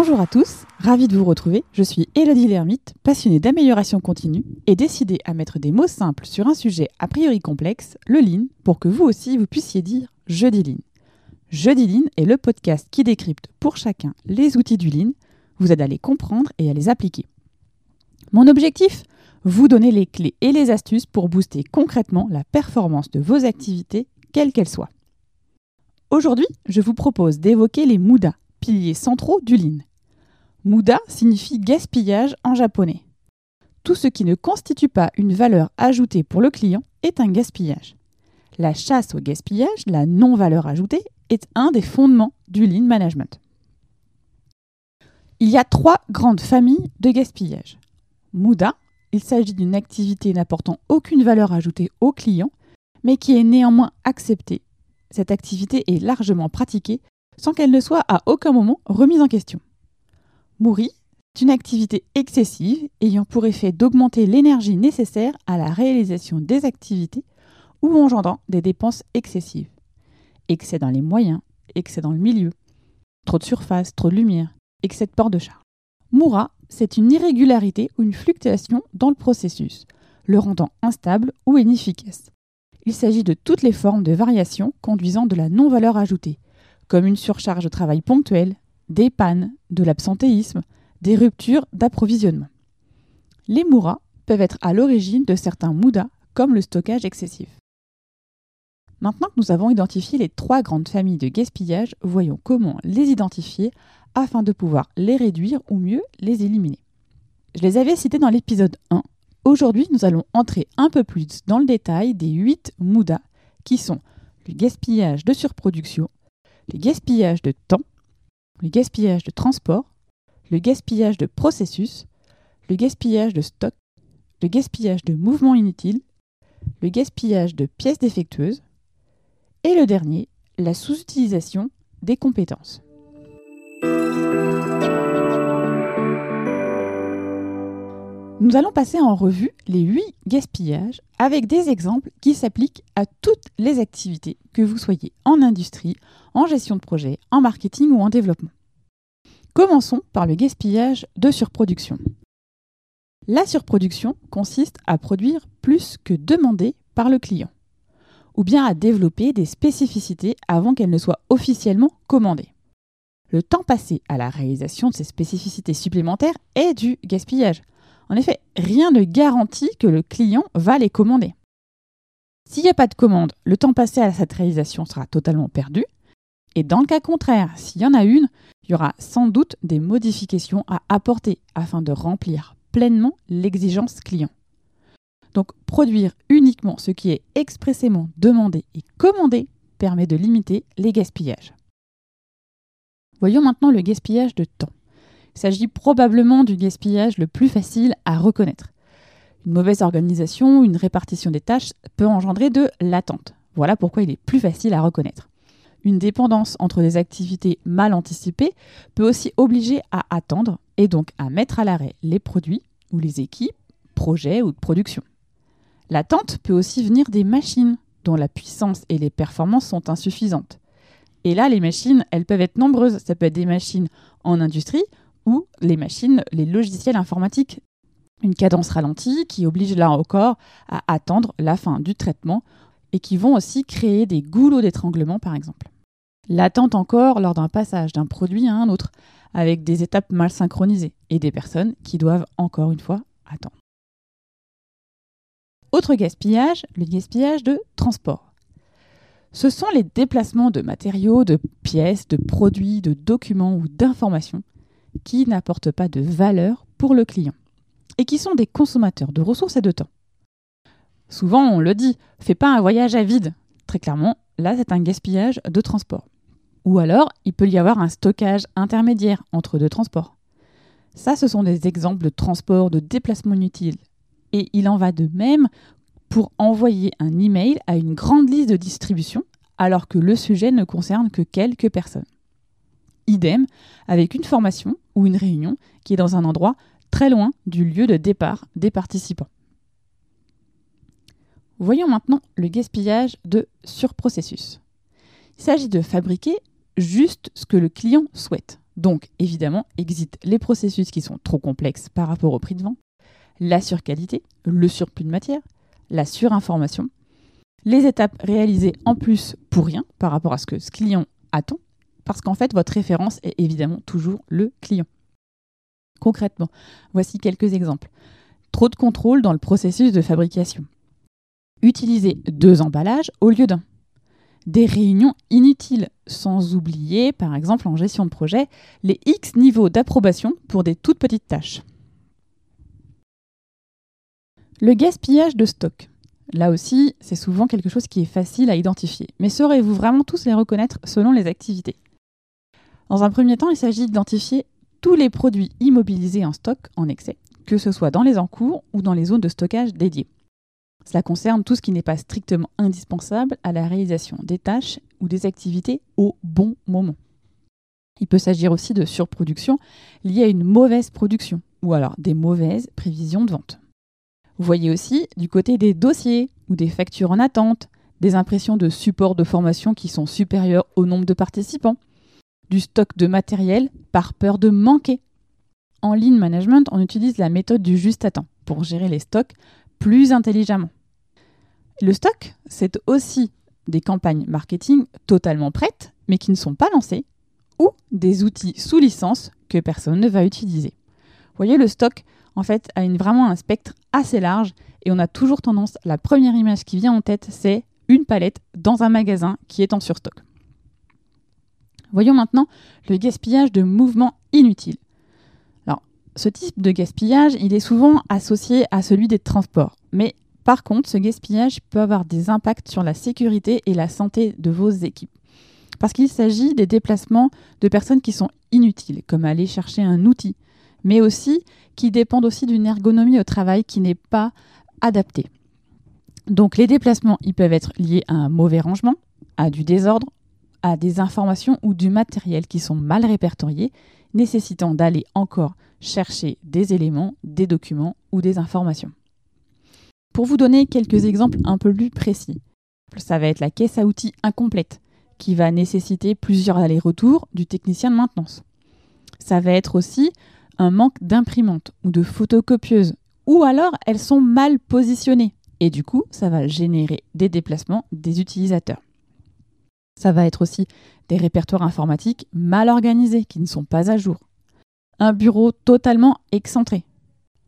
Bonjour à tous, ravi de vous retrouver. Je suis Elodie Lermite, passionnée d'amélioration continue et décidée à mettre des mots simples sur un sujet a priori complexe, le lean, pour que vous aussi vous puissiez dire je dis lean. Je lean est le podcast qui décrypte pour chacun les outils du lean, vous aide à les comprendre et à les appliquer. Mon objectif? Vous donner les clés et les astuces pour booster concrètement la performance de vos activités, quelles qu'elles soient. Aujourd'hui, je vous propose d'évoquer les Muda, piliers centraux du Lean. Muda signifie gaspillage en japonais. Tout ce qui ne constitue pas une valeur ajoutée pour le client est un gaspillage. La chasse au gaspillage, la non-valeur ajoutée, est un des fondements du Lean Management. Il y a trois grandes familles de gaspillage. Muda, il s'agit d'une activité n'apportant aucune valeur ajoutée au client, mais qui est néanmoins acceptée. Cette activité est largement pratiquée sans qu'elle ne soit à aucun moment remise en question. Mouri est une activité excessive ayant pour effet d'augmenter l'énergie nécessaire à la réalisation des activités ou engendrant des dépenses excessives. Excès dans les moyens, excès dans le milieu, trop de surface, trop de lumière, excès de port de charge. Moura, c'est une irrégularité ou une fluctuation dans le processus, le rendant instable ou inefficace. Il s'agit de toutes les formes de variations conduisant de la non-valeur ajoutée, comme une surcharge de travail ponctuelle, des pannes, de l'absentéisme, des ruptures d'approvisionnement. Les mouras peuvent être à l'origine de certains moudas, comme le stockage excessif. Maintenant que nous avons identifié les trois grandes familles de gaspillage, voyons comment les identifier afin de pouvoir les réduire ou mieux les éliminer. Je les avais cités dans l'épisode 1. Aujourd'hui, nous allons entrer un peu plus dans le détail des 8 moudas qui sont le gaspillage de surproduction, le gaspillage de temps, le gaspillage de transport, le gaspillage de processus, le gaspillage de stock, le gaspillage de mouvements inutiles, le gaspillage de pièces défectueuses, et le dernier, la sous-utilisation des compétences. Nous allons passer en revue les 8 gaspillages avec des exemples qui s'appliquent à toutes les activités, que vous soyez en industrie, en gestion de projet, en marketing ou en développement. Commençons par le gaspillage de surproduction. La surproduction consiste à produire plus que demandé par le client, ou bien à développer des spécificités avant qu'elles ne soient officiellement commandées. Le temps passé à la réalisation de ces spécificités supplémentaires est du gaspillage. En effet, rien ne garantit que le client va les commander. S'il n'y a pas de commande, le temps passé à cette réalisation sera totalement perdu. Et dans le cas contraire, s'il y en a une, il y aura sans doute des modifications à apporter afin de remplir pleinement l'exigence client. Donc produire uniquement ce qui est expressément demandé et commandé permet de limiter les gaspillages. Voyons maintenant le gaspillage de temps. Il s'agit probablement du gaspillage le plus facile à reconnaître. Une mauvaise organisation, une répartition des tâches peut engendrer de l'attente. Voilà pourquoi il est plus facile à reconnaître. Une dépendance entre des activités mal anticipées peut aussi obliger à attendre et donc à mettre à l'arrêt les produits ou les équipes, projets ou de production. L'attente peut aussi venir des machines dont la puissance et les performances sont insuffisantes. Et là, les machines, elles peuvent être nombreuses. Ça peut être des machines en industrie les machines, les logiciels informatiques. Une cadence ralentie qui oblige là encore à attendre la fin du traitement et qui vont aussi créer des goulots d'étranglement par exemple. L'attente encore lors d'un passage d'un produit à un autre, avec des étapes mal synchronisées et des personnes qui doivent encore une fois attendre. Autre gaspillage, le gaspillage de transport. Ce sont les déplacements de matériaux, de pièces, de produits, de documents ou d'informations qui n'apportent pas de valeur pour le client et qui sont des consommateurs de ressources et de temps. Souvent, on le dit, fais pas un voyage à vide. Très clairement, là, c'est un gaspillage de transport. Ou alors, il peut y avoir un stockage intermédiaire entre deux transports. Ça, ce sont des exemples de transport, de déplacement inutile. Et il en va de même pour envoyer un email à une grande liste de distribution alors que le sujet ne concerne que quelques personnes. Idem avec une formation ou une réunion qui est dans un endroit très loin du lieu de départ des participants. Voyons maintenant le gaspillage de surprocessus. Il s'agit de fabriquer juste ce que le client souhaite. Donc évidemment, existent les processus qui sont trop complexes par rapport au prix de vente, la surqualité, le surplus de matière, la surinformation, les étapes réalisées en plus pour rien par rapport à ce que ce client attend, parce qu'en fait, votre référence est évidemment toujours le client. Concrètement, voici quelques exemples. Trop de contrôle dans le processus de fabrication. Utiliser deux emballages au lieu d'un. Des réunions inutiles, sans oublier, par exemple en gestion de projet, les X niveaux d'approbation pour des toutes petites tâches. Le gaspillage de stock. Là aussi, c'est souvent quelque chose qui est facile à identifier. Mais saurez-vous vraiment tous les reconnaître selon les activités? Dans un premier temps, il s'agit d'identifier tous les produits immobilisés en stock en excès, que ce soit dans les encours ou dans les zones de stockage dédiées. Cela concerne tout ce qui n'est pas strictement indispensable à la réalisation des tâches ou des activités au bon moment. Il peut s'agir aussi de surproduction liée à une mauvaise production ou alors des mauvaises prévisions de vente. Vous voyez aussi du côté des dossiers ou des factures en attente, des impressions de supports de formation qui sont supérieurs au nombre de participants, du stock de matériel par peur de manquer. En lean management, on utilise la méthode du juste à temps pour gérer les stocks plus intelligemment. Le stock, c'est aussi des campagnes marketing totalement prêtes, mais qui ne sont pas lancées, ou des outils sous licence que personne ne va utiliser. Vous voyez, le stock, en fait, a vraiment un spectre assez large et on a toujours tendance, la première image qui vient en tête, c'est une palette dans un magasin qui est en surstock. Voyons maintenant le gaspillage de mouvements inutiles. Ce type de gaspillage, il est souvent associé à celui des transports. Mais par contre, ce gaspillage peut avoir des impacts sur la sécurité et la santé de vos équipes. Parce qu'il s'agit des déplacements de personnes qui sont inutiles, comme aller chercher un outil, mais aussi qui dépendent aussi d'une ergonomie au travail qui n'est pas adaptée. Donc les déplacements, ils peuvent être liés à un mauvais rangement, à du désordre, à des informations ou du matériel qui sont mal répertoriés, nécessitant d'aller encore chercher des éléments, des documents ou des informations. Pour vous donner quelques exemples un peu plus précis, ça va être la caisse à outils incomplète, qui va nécessiter plusieurs allers-retours du technicien de maintenance. Ça va être aussi un manque d'imprimantes ou de photocopieuses, ou alors elles sont mal positionnées, et du coup, ça va générer des déplacements des utilisateurs. Ça va être aussi des répertoires informatiques mal organisés, qui ne sont pas à jour. Un bureau totalement excentré.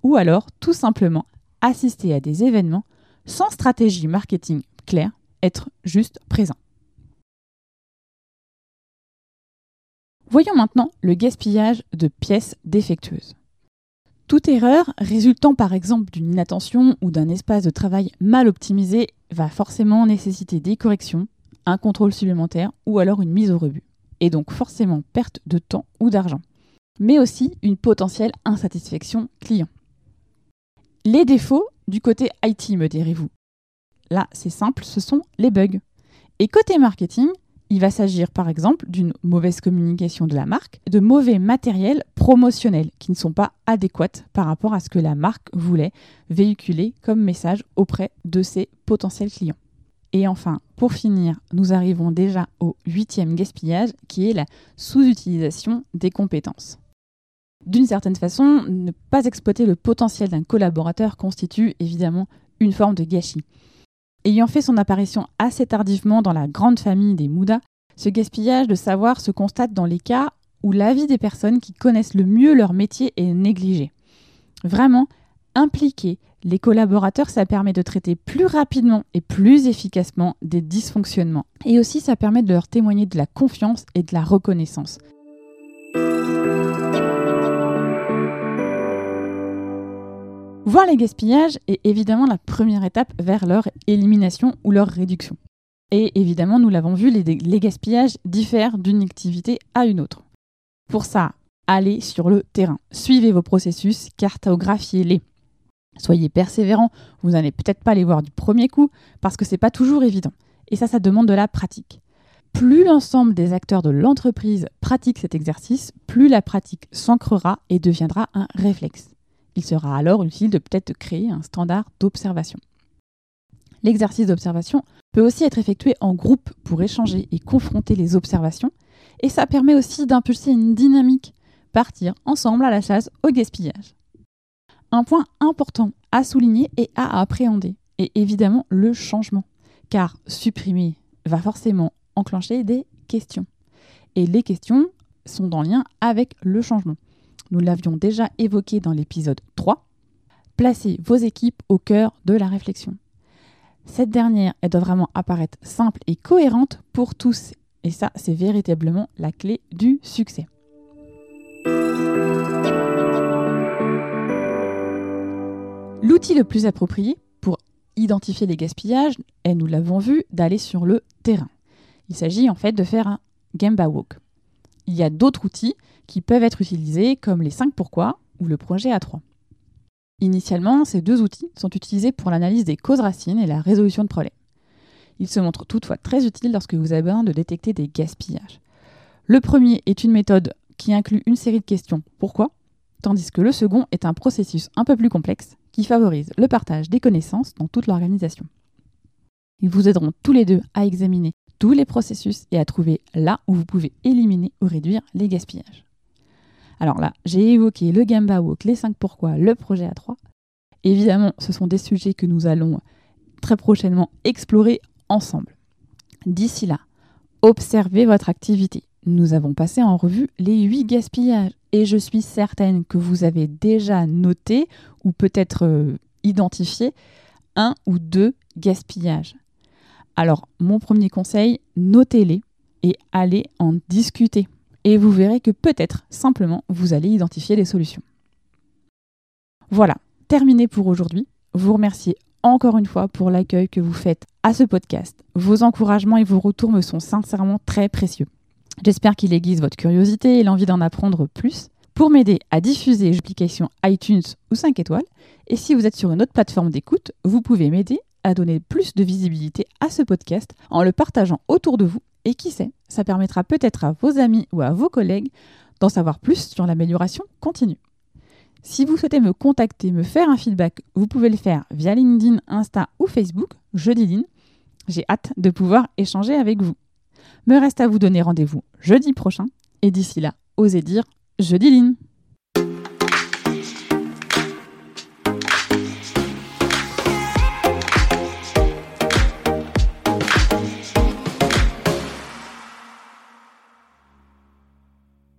Ou alors, tout simplement, assister à des événements sans stratégie marketing claire, être juste présent. Voyons maintenant le gaspillage de pièces défectueuses. Toute erreur résultant par exemple d'une inattention ou d'un espace de travail mal optimisé va forcément nécessiter des corrections, un contrôle supplémentaire ou alors une mise au rebut. Et donc forcément perte de temps ou d'argent. Mais aussi une potentielle insatisfaction client. Les défauts du côté IT, me direz-vous. Là, c'est simple, ce sont les bugs. Et côté marketing, il va s'agir par exemple d'une mauvaise communication de la marque, de mauvais matériels promotionnels qui ne sont pas adéquats par rapport à ce que la marque voulait véhiculer comme message auprès de ses potentiels clients. Et enfin, pour finir, nous arrivons déjà au huitième gaspillage qui est la sous-utilisation des compétences. D'une certaine façon, ne pas exploiter le potentiel d'un collaborateur constitue évidemment une forme de gâchis. Ayant fait son apparition assez tardivement dans la grande famille des Moudas, ce gaspillage de savoir se constate dans les cas où l'avis des personnes qui connaissent le mieux leur métier est négligé. Vraiment, impliquer les collaborateurs, ça permet de traiter plus rapidement et plus efficacement des dysfonctionnements. Et aussi, ça permet de leur témoigner de la confiance et de la reconnaissance. Voir les gaspillages est évidemment la première étape vers leur élimination ou leur réduction. Et évidemment, nous l'avons vu, les, gaspillages diffèrent d'une activité à une autre. Pour ça, allez sur le terrain, suivez vos processus, cartographiez-les. Soyez persévérants, vous n'allez peut-être pas les voir du premier coup parce que c'est pas toujours évident. Et ça, ça demande de la pratique. Plus l'ensemble des acteurs de l'entreprise pratiquent cet exercice, plus la pratique s'ancrera et deviendra un réflexe. Il sera alors utile de peut-être créer un standard d'observation. L'exercice d'observation peut aussi être effectué en groupe pour échanger et confronter les observations Et ça permet aussi d'impulser une dynamique, partir ensemble à la chasse au gaspillage. Un point important à souligner et à appréhender est évidemment le changement, car supprimer va forcément enclencher des questions. Et les questions sont en lien avec le changement. Nous l'avions déjà évoqué dans l'épisode 3. Placez vos équipes au cœur de la réflexion. Cette dernière, elle doit vraiment apparaître simple et cohérente pour tous. Et ça, c'est véritablement la clé du succès. L'outil le plus approprié pour identifier les gaspillages est, nous l'avons vu, d'aller sur le terrain. Il s'agit en fait de faire un Gemba Walk. Il y a d'autres outils qui peuvent être utilisés comme les 5 pourquoi ou le projet A3. Initialement, ces deux outils sont utilisés pour l'analyse des causes racines et la résolution de problèmes. Ils se montrent toutefois très utiles lorsque vous avez besoin de détecter des gaspillages. Le premier est une méthode qui inclut une série de questions pourquoi, tandis que le second est un processus un peu plus complexe qui favorise le partage des connaissances dans toute l'organisation. Ils vous aideront tous les deux à examiner tous les processus et à trouver là où vous pouvez éliminer ou réduire les gaspillages. Alors là, j'ai évoqué le Gamba Walk, les 5 pourquoi, le projet A3. Évidemment, ce sont des sujets que nous allons très prochainement explorer ensemble. D'ici là, observez votre activité. Nous avons passé en revue les 8 gaspillages et je suis certaine que vous avez déjà noté ou peut-être euh, identifié un ou deux gaspillages. Alors, mon premier conseil, notez-les et allez en discuter et vous verrez que peut-être simplement vous allez identifier les solutions. Voilà, terminé pour aujourd'hui. Vous remerciez encore une fois pour l'accueil que vous faites à ce podcast. Vos encouragements et vos retours me sont sincèrement très précieux. J'espère qu'il aiguise votre curiosité et l'envie d'en apprendre plus. Pour m'aider à diffuser l'application iTunes ou 5 étoiles, et si vous êtes sur une autre plateforme d'écoute, vous pouvez m'aider à donner plus de visibilité à ce podcast en le partageant autour de vous et qui sait, ça permettra peut-être à vos amis ou à vos collègues d'en savoir plus sur l'amélioration continue. Si vous souhaitez me contacter, me faire un feedback, vous pouvez le faire via LinkedIn, Insta ou Facebook, jeudi Lynn. J'ai hâte de pouvoir échanger avec vous. Me reste à vous donner rendez-vous jeudi prochain et d'ici là, osez dire jeudi Lynn.